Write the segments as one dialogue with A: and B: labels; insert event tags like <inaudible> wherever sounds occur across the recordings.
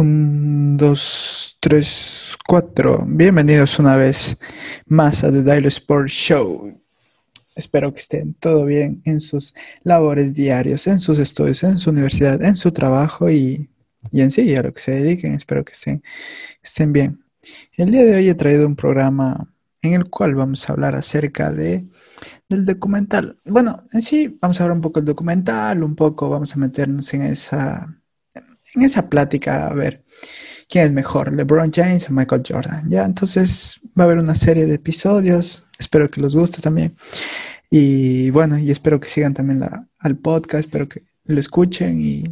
A: Un, dos, tres, cuatro. Bienvenidos una vez más a The Daily Sports Show. Espero que estén todo bien en sus labores diarios, en sus estudios, en su universidad, en su trabajo y, en sí, a lo que se dediquen. Espero que estén, estén bien. El día de hoy he traído un programa en el cual vamos a hablar acerca de, del documental. Bueno, en sí, vamos a hablar un poco del documental, un poco vamos a meternos en esa en esa plática a ver quién es mejor, LeBron James o Michael Jordan. Ya, entonces va a haber una serie de episodios. Espero que les guste también. Y bueno, y espero que sigan también al podcast, espero que lo escuchen y,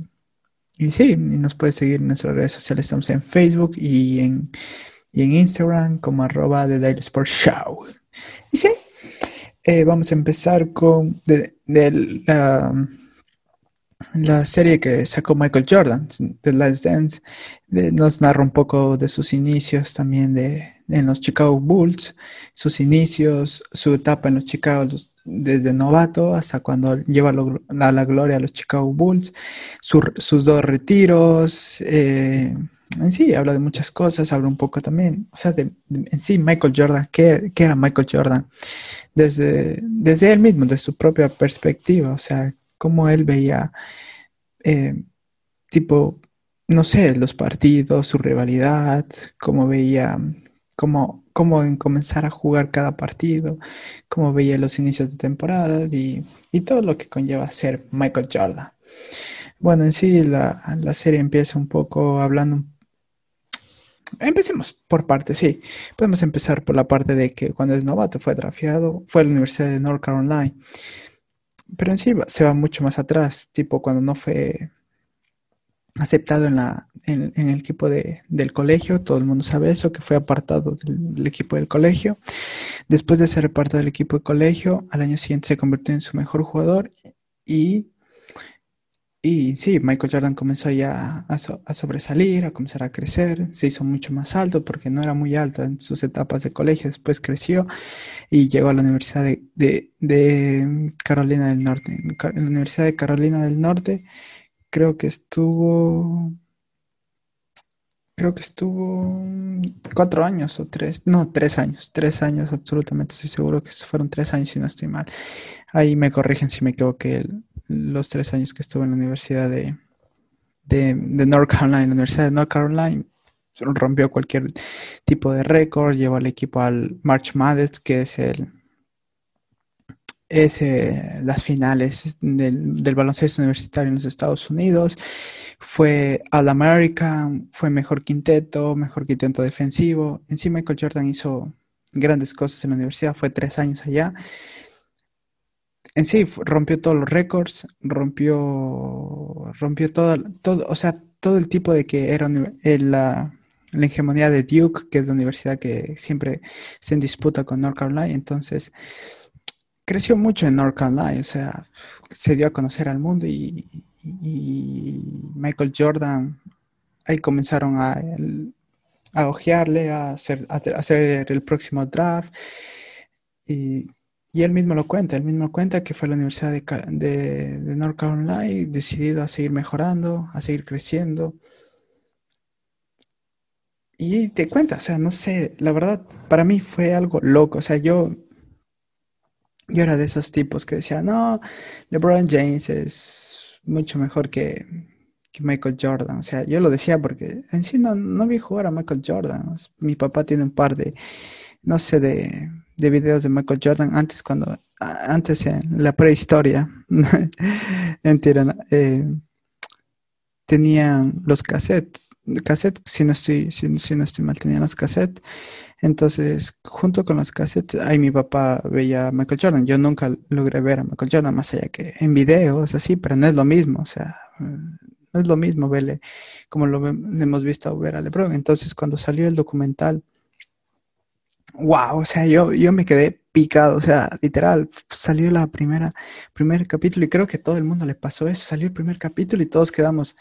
A: y sí, y nos pueden seguir en nuestras redes sociales. Estamos en Facebook y en, y en Instagram como arroba The Daily Sports Show. Y sí, eh, vamos a empezar con de, la serie que sacó Michael Jordan, The Last Dance, nos narra un poco de sus inicios también de, en los Chicago Bulls, sus inicios, su etapa en los Chicago desde novato hasta cuando lleva a la gloria a los Chicago Bulls, sus dos retiros, eh, en sí habla de muchas cosas, habla un poco también, o sea, de, en sí Michael Jordan, ¿qué, ¿qué, era Michael Jordan? Desde, desde él mismo, desde su propia perspectiva, o sea, cómo él veía, eh, tipo, no sé, los partidos, su rivalidad, cómo veía, cómo, cómo en comenzar a jugar cada partido, cómo veía los inicios de temporadas y, todo lo que conlleva ser Michael Jordan. Bueno, en sí la, la serie empieza un poco hablando Empecemos por parte, sí. Podemos empezar por la parte de que cuando es novato fue drafeado, fue a la Universidad de North Carolina. Pero en sí se va mucho más atrás, tipo cuando no fue aceptado en, la, en, el equipo de, del colegio, todo el mundo sabe eso, que fue apartado del, equipo del colegio. Después de ser apartado del equipo de colegio, al año siguiente se convirtió en su mejor jugador y y sí, Michael Jordan comenzó ya a, sobresalir, a comenzar a crecer, se hizo mucho más alto porque no era muy alto en sus etapas de colegio, después creció y llegó a la Universidad de, Carolina del Norte. En la Universidad de Carolina del Norte creo que estuvo, creo que estuvo cuatro años o tres, no, tres años, tres años absolutamente, estoy seguro que fueron tres años si no estoy mal. Ahí me corrigen si me equivoqué los tres años que estuve en la Universidad de, de, North Carolina. La Universidad de North Carolina rompió cualquier tipo de récord, llevó al equipo al March Madness, que es el es eh, las finales del, baloncesto universitario en los Estados Unidos. Fue All American, fue mejor quinteto, mejor quinteto defensivo. Encima Michael Jordan hizo grandes cosas en la universidad, fue tres años allá en sí rompió todos los récords, rompió, rompió todo, todo, o sea, todo el tipo de que era la, la, hegemonía de Duke, que es la universidad que siempre se disputa con North Carolina, entonces creció mucho en North Carolina, o sea, se dio a conocer al mundo y, Michael Jordan, ahí comenzaron a, a ojearle, a hacer, a hacer el próximo draft. Y y él mismo lo cuenta, él mismo cuenta que fue a la Universidad de, North Carolina y decidido a seguir mejorando, a seguir creciendo. Y te cuenta, o sea, no sé, la verdad, para mí fue algo loco, o sea, yo, yo era de esos tipos que decían, no, LeBron James es mucho mejor que, que Michael Jordan, o sea, yo lo decía porque en sí no, no vi jugar a Michael Jordan, mi papá tiene un par de, no sé, de de videos de Michael Jordan antes cuando antes en la prehistoria. <laughs> Mentira eh, tenían los cassettes cassettes si no estoy si, no estoy mal tenían los cassettes. Entonces junto con los cassettes ahí mi papá veía a Michael Jordan. Yo nunca logré ver a Michael Jordan más allá que en videos así pero no es lo mismo o sea no es lo mismo verle como lo hemos visto ver a LeBron. Entonces cuando salió el documental wow, o sea, yo, yo me quedé picado, o sea, literal, salió la primera, primer capítulo y creo que todo el mundo le pasó eso, salió el primer capítulo y todos quedamos,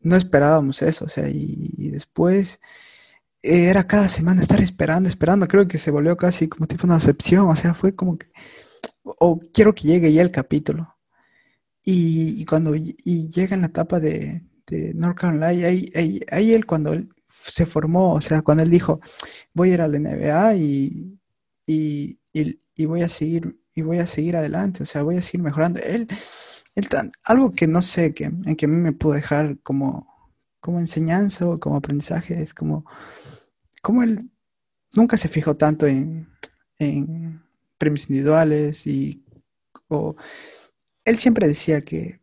A: no esperábamos eso, o sea, y, después era cada semana estar esperando, esperando, creo que se volvió casi como tipo una excepción, o sea, fue como que, o quiero que llegue ya el capítulo. Y, cuando y llega en la etapa de, este, North Carolina, ahí, ahí, él cuando él se formó, o sea, cuando él dijo, voy a ir a la NBA y, y, y, voy a seguir, y voy a seguir adelante, o sea, voy a seguir mejorando. Él, él algo que no sé, que, en que a mí me pudo dejar como, como enseñanza o como aprendizaje, es como, como él nunca se fijó tanto en, en premios individuales y o, él siempre decía que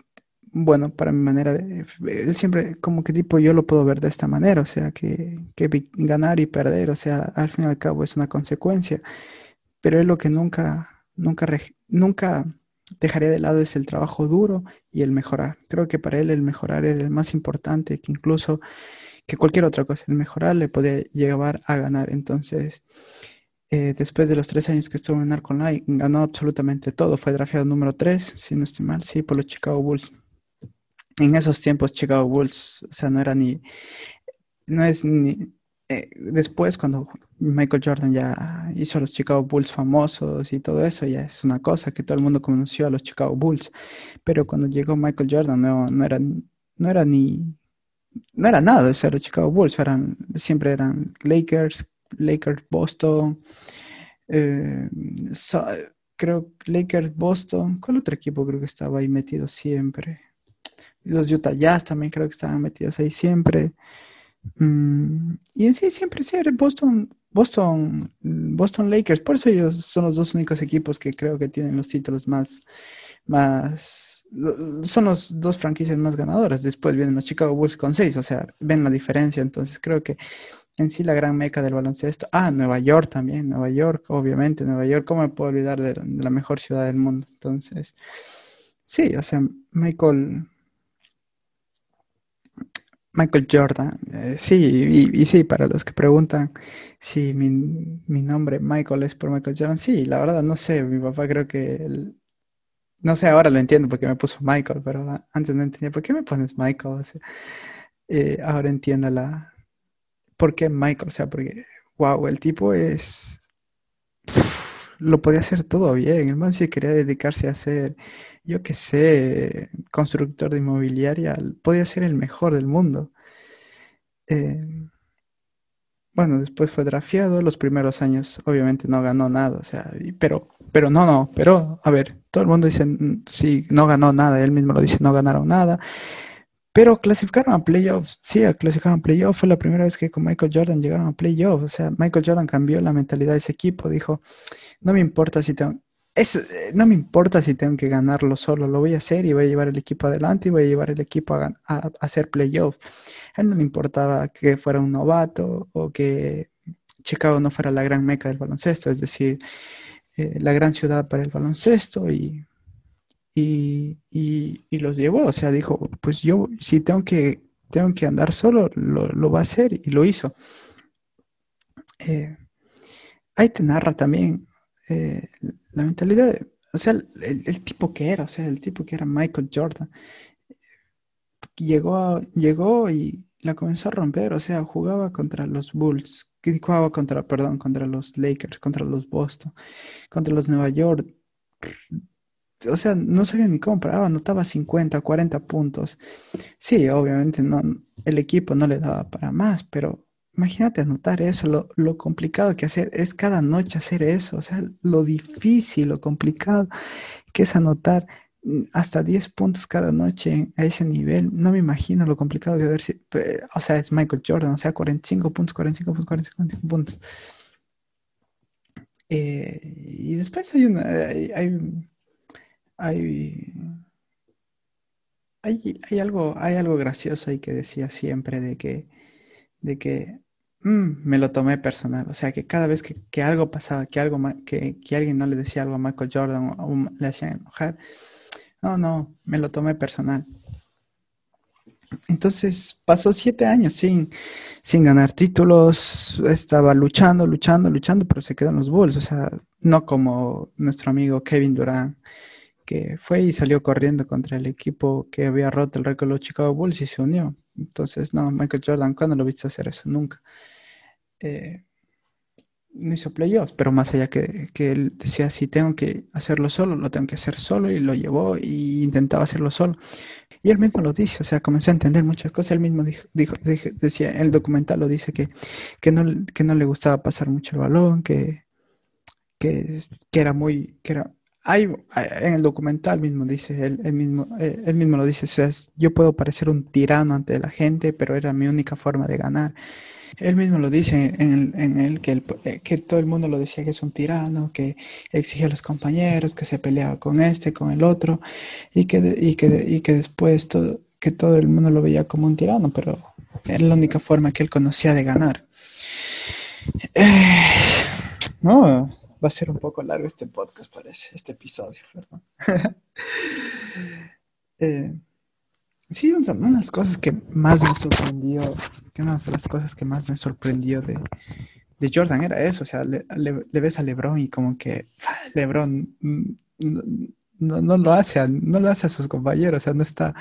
A: bueno, para mi manera de, él siempre como que tipo yo lo puedo ver de esta manera, o sea, que, ganar y perder, o sea, al fin y al cabo es una consecuencia, pero él lo que nunca, nunca, nunca dejaría de lado es el trabajo duro y el mejorar. Creo que para él el mejorar era el más importante que incluso que cualquier otra cosa, el mejorar le podía llevar a ganar. Entonces, eh, después de los tres años que estuvo en Arconline, ganó absolutamente todo. Fue drafeado número tres, si no estoy mal, sí, por los Chicago Bulls en esos tiempos Chicago Bulls, o sea, no era ni, no es ni, eh, después cuando Michael Jordan ya hizo los Chicago Bulls famosos y todo eso, ya es una cosa que todo el mundo conoció a los Chicago Bulls, pero cuando llegó Michael Jordan no, no era, no era ni, no era nada, o sea, los Chicago Bulls eran, siempre eran Lakers, Lakers, Boston, eh, creo Lakers, Boston, ¿cuál otro equipo creo que estaba ahí metido siempre? Los Utah Jazz también creo que estaban metidos ahí siempre. Mm, y en sí, siempre, siempre Boston, Boston, Boston Lakers. Por eso ellos son los dos únicos equipos que creo que tienen los títulos más, más, son los dos franquicias más ganadoras. Después vienen los Chicago Bulls con seis, o sea, ven la diferencia. Entonces creo que en sí la gran meca del baloncesto. Ah, Nueva York también, Nueva York, obviamente, Nueva York. ¿Cómo me puedo olvidar de la mejor ciudad del mundo? Entonces, sí, o sea, Michael Michael Jordan, eh, sí, y, sí, para los que preguntan si mi, nombre Michael es por Michael Jordan, sí, la verdad no sé, mi papá creo que, no sé, ahora lo entiendo porque me puso Michael, pero antes no entendía, ¿por qué me pones Michael? Eh, ahora entiendo la, ¿por qué Michael? O sea, porque, wow, el tipo es, lo podía hacer todo bien, el man sí quería dedicarse a hacer yo qué sé, constructor de inmobiliaria, podía ser el mejor del mundo. Eh, bueno, después fue drafeado, los primeros años obviamente no ganó nada, o sea, pero, pero no, no, pero, a ver, todo el mundo dice, mm, sí, no ganó nada, él mismo lo dice, no ganaron nada, pero clasificaron a playoffs, sí, clasificaron a playoffs, fue la primera vez que con Michael Jordan llegaron a playoffs, o sea, Michael Jordan cambió la mentalidad de ese equipo, dijo, no me importa si tengo, eh, no me importa si tengo que ganarlo solo, lo voy a hacer y voy a llevar el equipo adelante y voy a llevar el equipo a, hacer playoffs. A él no le importaba que fuera un novato o que Chicago no fuera la gran meca del baloncesto, es decir, eh, la gran ciudad para el baloncesto y, y, los llevó. O sea, dijo, pues yo si tengo que, tengo que andar solo, lo, va a hacer y lo hizo. Eh, ahí te narra también eh, la mentalidad, o sea, el, tipo que era, o sea, el tipo que era Michael Jordan, llegó, llegó y la comenzó a romper, o sea, jugaba contra los Bulls, jugaba contra, perdón, contra los Lakers, contra los Boston, contra los Nueva York. O sea, no sabía ni cómo paraba, anotaba 50, 40 puntos. Sí, obviamente no, el equipo no le daba para más, pero Imagínate anotar eso, lo, complicado que hacer es cada noche hacer eso, o sea, lo difícil, lo complicado que es anotar mm, hasta 10 puntos cada noche a ese nivel. No me imagino lo complicado que debe ser. O sea, es Michael Jordan, o sea, 45 puntos, 45 puntos, 45 puntos. Eh, y después hay una. Hay, hay, algo, hay algo gracioso ahí que decía siempre de que, de que Mm, me lo tomé personal. O sea, que cada vez que, algo pasaba, que, algo, que, que, alguien no le decía algo a Michael Jordan o, le hacían enojar, no, no, me lo tomé personal. Entonces pasó siete años sin, sin ganar títulos, estaba luchando, luchando, luchando, pero se quedó los Bulls. O sea, no como nuestro amigo Kevin Durant, que fue y salió corriendo contra el equipo que había roto el récord los Chicago Bulls y se unió. Entonces, no, Michael Jordan, ¿cuándo lo viste hacer eso? Nunca. Eh, no hizo playoffs, pero más allá que, que, él decía, si tengo que hacerlo solo, lo tengo que hacer solo, y lo llevó y intentaba hacerlo solo. Y él mismo lo dice, o sea, comenzó a entender muchas cosas. Él mismo dijo, dijo, decía, el documental lo dice que, que, no, que no le gustaba pasar mucho el balón, que, que, que era muy, que era, hay, en el documental mismo dice, él, mismo, eh, él mismo lo dice, o sea, yo puedo parecer un tirano ante la gente, pero era mi única forma de ganar. Él mismo lo dice en, en él, que, eh, que todo el mundo lo decía que es un tirano, que exige a los compañeros, que se peleaba con este, con el otro, y que, y que, y que después todo, que todo el mundo lo veía como un tirano, pero era la única forma que él conocía de ganar. Eh, no, va a ser un poco largo este podcast, parece, este episodio, perdón. <laughs> eh, sí, una de las cosas que más me sorprendió, que una de las cosas que más me sorprendió de, de Jordan era eso, o sea, le, ves a LeBron y como que LeBron no, no, lo hace, no lo hace a sus compañeros, o sea, no está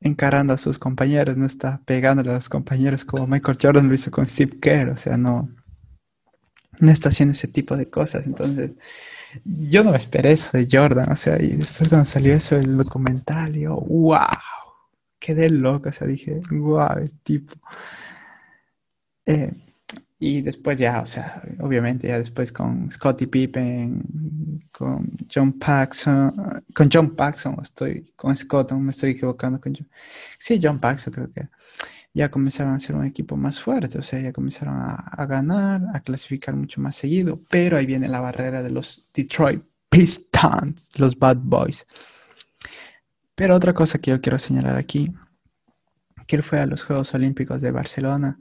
A: encarando a sus compañeros, no está pegándole a los compañeros como Michael Jordan lo hizo con Steve Kerr, o sea, no, no está haciendo ese tipo de cosas. Entonces, yo no me esperé eso de Jordan, o sea, y después cuando salió eso el documental, yo, wow, quedé loco, o sea, dije, wow, el tipo. Eh, y después ya, o sea, obviamente ya después con Scottie Pippen, con John Paxson, con John Paxson, estoy, con Scott, me estoy equivocando con John. Sí, John Paxson creo que ya comenzaron a ser un equipo más fuerte, o sea, ya comenzaron a, ganar, a clasificar mucho más seguido, pero ahí viene la barrera de los Detroit Pistons, los Bad Boys. Pero otra cosa que yo quiero señalar aquí, que él fue a los Juegos Olímpicos de Barcelona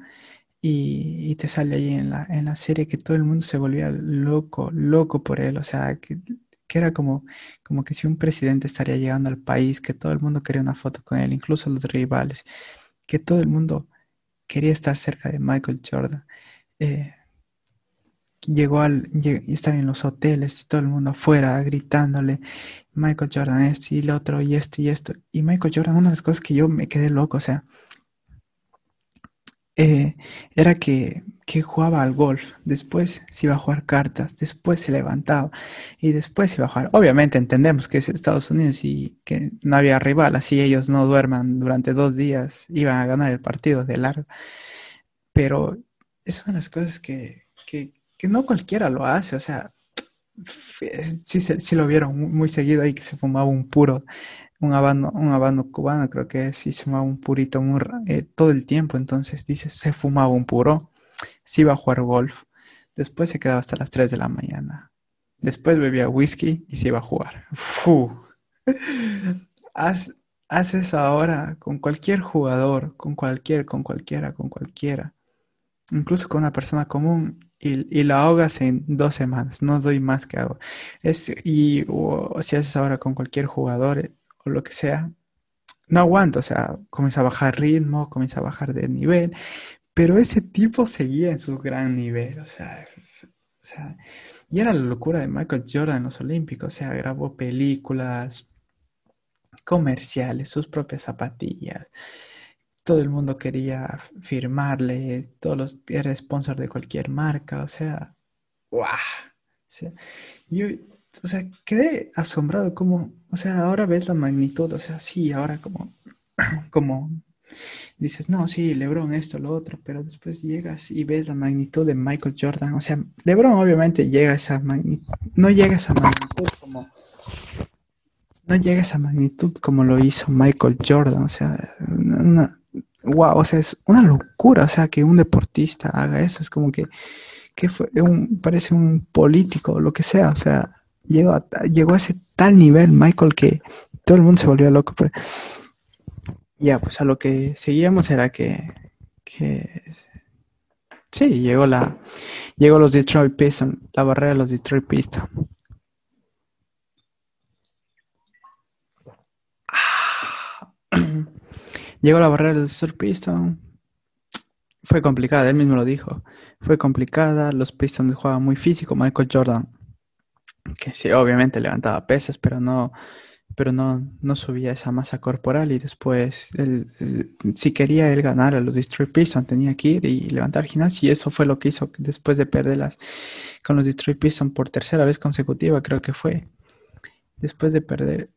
A: y, te sale ahí en la, en la serie que todo el mundo se volvía loco, loco por él, o sea, que, que era como, como que si un presidente estaría llegando al país, que todo el mundo quería una foto con él, incluso los rivales que todo el mundo quería estar cerca de Michael Jordan. Eh, llegó al y estaba en los hoteles y todo el mundo afuera gritándole Michael Jordan este y el otro y esto y esto y Michael Jordan una de las cosas que yo me quedé loco o sea eh, era que, jugaba al golf, después se iba a jugar cartas, después se levantaba y después se iba a jugar. Obviamente entendemos que es Estados Unidos y que no había rival, así ellos no duerman durante dos días, iban a ganar el partido de largo. Pero es una de las cosas que, que, no cualquiera lo hace, o sea, <tsk> si lo vieron muy seguido ahí que se fumaba un puro un habano, un habano cubano, creo que sí se fumaba un purito eh, todo el tiempo. Entonces dice, se fumaba un puro, se iba a jugar golf. Después se quedaba hasta las 3 de la mañana. Después bebía whisky y se iba a jugar. ¡Fu! <laughs> Haz, ahora con cualquier jugador, con cualquier, con cualquiera, con cualquiera. Incluso con una persona común y, y, la ahogas en dos semanas. No doy más que hago. Es, y si haces ahora con cualquier jugador, o lo que sea, no aguanto, o sea, comienza a bajar ritmo, comienza a bajar de nivel, pero ese tipo seguía en su gran nivel, o sea, y era la locura de Michael Jordan en los Olímpicos, o sea, grabó películas, comerciales, sus propias zapatillas. Todo el mundo quería firmarle, todos los era sponsor de cualquier marca, o sea, ¡guau! yo, o sea, quedé asombrado como, o sea, ahora ves la magnitud, o sea, sí, ahora como, <clears throat> como dices, no, sí, Lebron esto, lo otro, pero después llegas y ves la magnitud de Michael Jordan, o sea, Lebron obviamente llega a esa magnitud, no llega a esa magnitud como, no llega a esa magnitud como lo hizo Michael Jordan, o sea, wow, o sea, es una locura, o sea, que un deportista haga eso, es como que, que fue un, parece un político, lo que sea, o sea, llegó a, llegó a ese tal nivel Michael que todo el mundo se volvió loco. Pues. Ya, pues a lo que seguíamos era que, que sí, llegó la llegó los Detroit Pistons, la barrera de los Detroit Pistons. <clears throat> Llegó la barrera de los Detroit Pistons. Fue complicada, él mismo lo dijo. Fue complicada, los Pistons jugaban muy físico, Michael Jordan que sí, obviamente levantaba pesas, pero no, pero no, no subía esa masa corporal y después, si quería él ganar a los Destroy Pistons, tenía que ir y levantar gimnasio y eso fue lo que hizo después de perderlas con los Destroy Pistons por tercera vez consecutiva, creo que fue. Después de perder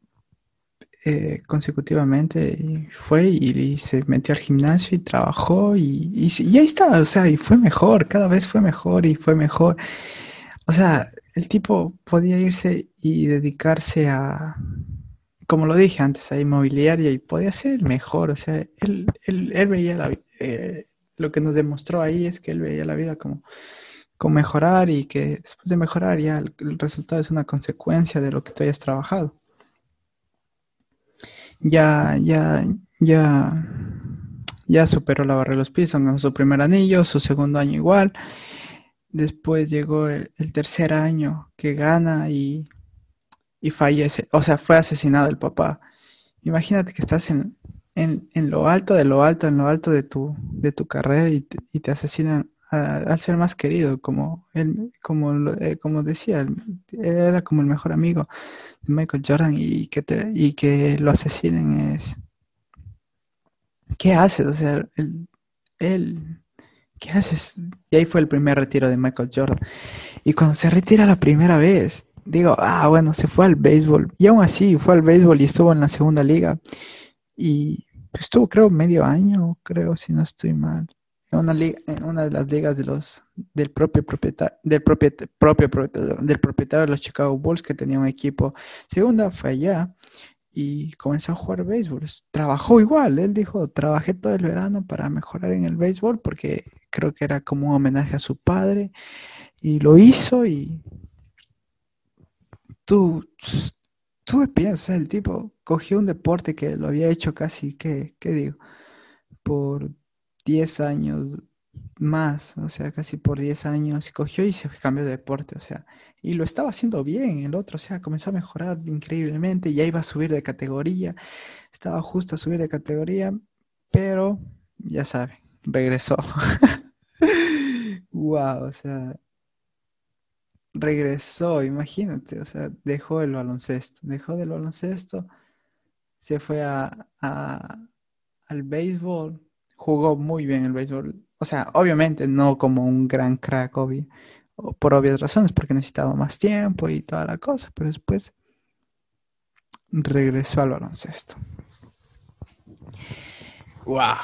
A: eh, consecutivamente, y fue y, se metió al gimnasio y trabajó y, y, ahí está, o sea, y fue mejor, cada vez fue mejor y fue mejor. O sea, el tipo podía irse y dedicarse a, como lo dije antes, a inmobiliaria y podía ser el mejor. O sea, él, él, veía la, eh, lo que nos demostró ahí es que él veía la vida como, como mejorar y que después de mejorar ya el, resultado es una consecuencia de lo que tú hayas trabajado. Ya, ya, ya, ya superó la barra de los pisos, ganó su primer anillo, su segundo año igual. Después llegó el tercer año que gana y y fallece, o sea, fue asesinado el papá. Imagínate que estás en, lo alto de lo alto, en lo alto de tu, de tu carrera y te, asesinan al ser más querido, como él, como, eh, como decía, él, era como el mejor amigo de Michael Jordan y que, te, y que lo asesinen es... ¿Qué haces? O sea, él, ¿qué haces? Y ahí fue el primer retiro de Michael Jordan. Y cuando se retira la primera vez, digo, ah, bueno, se fue al béisbol. Y aún así fue al béisbol y estuvo en la segunda liga. Y estuvo, creo, medio año, creo, si no estoy mal. En una, liga, en una de las ligas de los, del propio propietario, del propio, propio del propietario de los Chicago Bulls, que tenía un equipo. Segunda fue allá y comenzó a jugar béisbol. Trabajó igual, él dijo, trabajé todo el verano para mejorar en el béisbol porque creo que era como un homenaje a su padre y lo hizo y tú, tú piensas, el tipo cogió un deporte que lo había hecho casi, ¿qué, qué digo? Por 10 años más, o sea, casi por 10 años, y cogió y se cambió de deporte, o sea, y lo estaba haciendo bien, el otro, o sea, comenzó a mejorar increíblemente, ya iba a subir de categoría, estaba justo a subir de categoría, pero ya saben, regresó. <laughs> wow, o sea, regresó, imagínate, o sea, dejó el baloncesto, dejó del baloncesto, se fue a, al béisbol, jugó muy bien el béisbol, o sea, obviamente no como un gran crack, obvio, por obvias razones, porque necesitaba más tiempo y toda la cosa, pero después regresó al baloncesto. ¡Wow!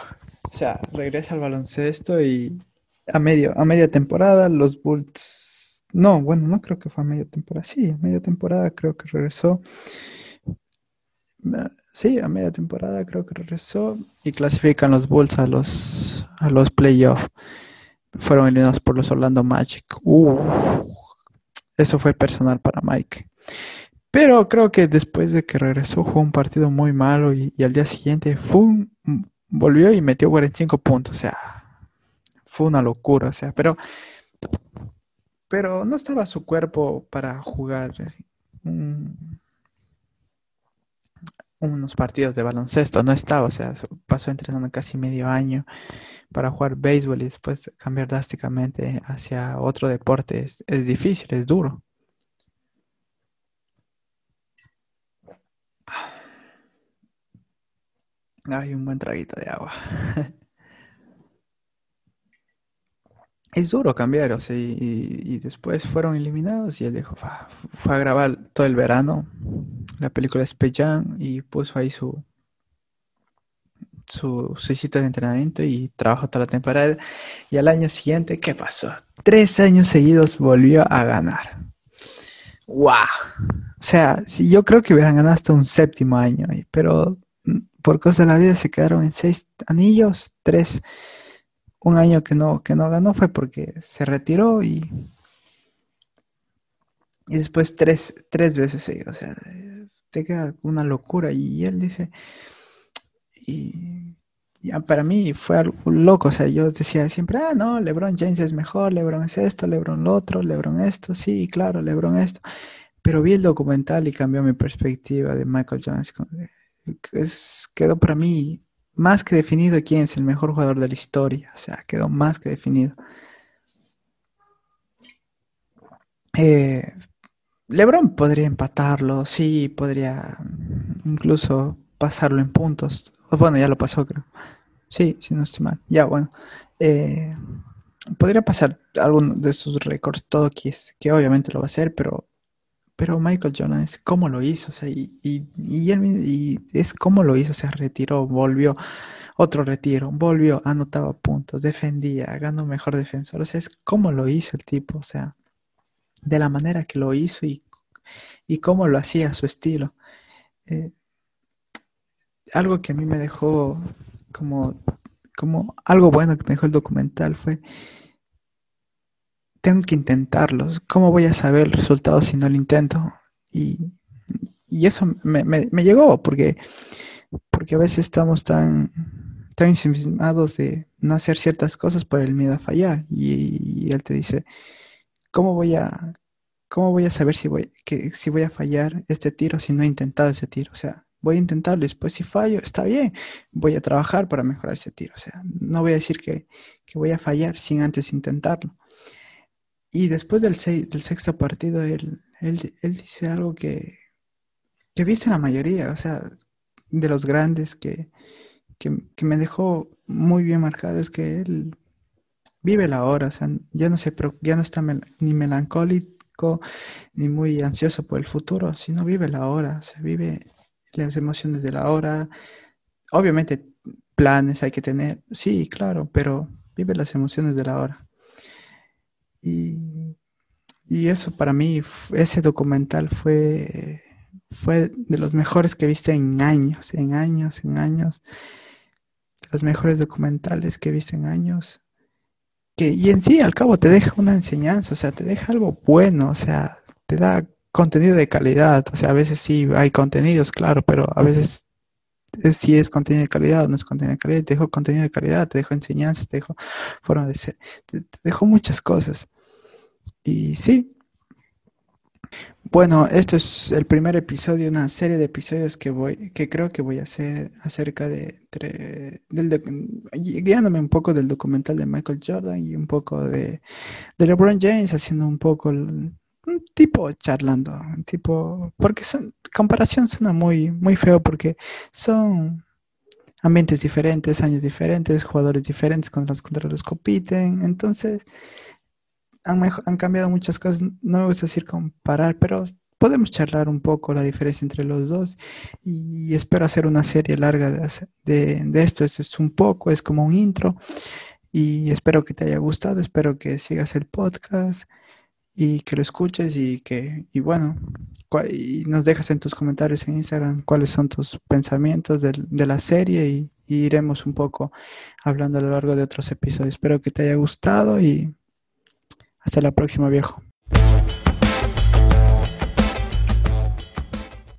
A: O sea, regresa al baloncesto y a, medio, a media temporada los Bulls no, bueno, no creo que fue a media temporada. Sí, a media temporada creo que regresó. Sí, a media temporada creo que regresó y clasifican los Bulls a los, a los playoffs. Fueron eliminados por los Orlando Magic. Eso fue personal para Mike. Pero creo que después de que regresó jugó un partido muy malo y, al día siguiente fue volvió y metió 45 puntos. O sea, fue una locura. O sea, pero pero no estaba su cuerpo para jugar unos partidos de baloncesto, no estaba, o sea, pasó entrenando casi medio año para jugar béisbol y después cambiar drásticamente hacia otro deporte es, es difícil, es duro. Hay un buen traguito de agua. <laughs> es duro cambiar, o sea, y, después fueron eliminados y él dijo, fue a grabar todo el verano la película Space Jam y puso ahí su su, sitio de entrenamiento y trabajó toda la temporada. Y al año siguiente, ¿qué pasó? Tres años seguidos volvió a ganar. ¡Wow! O sea, yo creo que hubieran ganado hasta un séptimo año, pero mm, por cosas de la vida se quedaron en seis anillos, tres un año que no, que no ganó fue porque se retiró y, y después tres, tres veces seguido. O sea, te queda una locura. Y él dice, y ya para mí fue algo loco. O sea, yo decía siempre, ah, no, LeBron James es mejor, LeBron es esto, LeBron lo otro, LeBron esto, sí, claro, LeBron esto. Pero vi el documental y cambió mi perspectiva de Michael Jones. Es, quedó para mí más que definido quién es el mejor jugador de la historia. O sea, quedó más que definido. Eh, LeBron podría empatarlo, sí, podría incluso pasarlo en puntos. Bueno, ya lo pasó, creo. Sí, si no estoy mal. Ya, bueno. Eh, podría pasar alguno de sus récords, todo que, que obviamente lo va a hacer, pero, pero Michael Jordan es cómo lo hizo, o sea, y, y, y, es cómo lo hizo, se retiró, volvió, otro retiro, volvió, anotaba puntos, defendía, ganó mejor defensor, o sea, es cómo lo hizo el tipo, o sea, de la manera que lo hizo y, y cómo lo hacía su estilo. Eh, algo que a mí me dejó como, como algo bueno que me dejó el documental fue, tengo que intentarlo. ¿Cómo voy a saber el resultado si no lo intento? Y, y eso me, me, me, llegó porque, porque a veces estamos tan, tan ensimismados de no hacer ciertas cosas por el miedo a fallar. Y, y él te dice, ¿cómo voy a, cómo voy a saber si voy, que, si voy a fallar este tiro si no he intentado ese tiro? O sea, voy a intentarlo, después si fallo, está bien, voy a trabajar para mejorar ese tiro. O sea, no voy a decir que, que voy a fallar sin antes intentarlo. Y después del, del sexto partido, él, él, él, dice algo que, que viste la mayoría, o sea, de los grandes que, que, me dejó muy bien marcado, es que él vive la hora, o sea, ya no, se, ya no está ni melancólico ni muy ansioso por el futuro, sino vive la hora, o sea, vive las emociones de la hora. Obviamente planes hay que tener, sí, claro, pero vive las emociones de la hora. Y, y eso para mí, ese documental fue, fue de los mejores que he visto en años, en años, en años. Los mejores documentales que he visto en años. Que, y en sí, al cabo, te deja una enseñanza, o sea, te deja algo bueno, o sea, te da contenido de calidad. O sea, a veces sí hay contenidos, claro, pero a veces si es contenido de calidad o no es contenido de calidad. Te dejo contenido de calidad, te dejo enseñanzas, te dejo forma de ser, te, dejo muchas cosas. Y sí. Bueno, esto es el primer episodio, una serie de episodios que voy, que creo que voy a hacer acerca de, del, guiándome un poco del documental de Michael Jordan y un poco de, de LeBron James, haciendo un poco el, un tipo charlando, un tipo, porque son, comparación suena muy, muy feo porque son ambientes diferentes, años diferentes, jugadores diferentes contra los contra los compiten, entonces han, han cambiado muchas cosas, no me gusta decir comparar, pero podemos charlar un poco la diferencia entre los dos y espero hacer una serie larga de, de, de esto, es un poco, es como un intro y espero que te haya gustado, espero que sigas el podcast y que lo escuches y que, y bueno, y nos dejas en tus comentarios en Instagram cuáles son tus pensamientos de, de la serie y, y, iremos un poco hablando a lo largo de otros episodios. Espero que te haya gustado y hasta la próxima, viejo.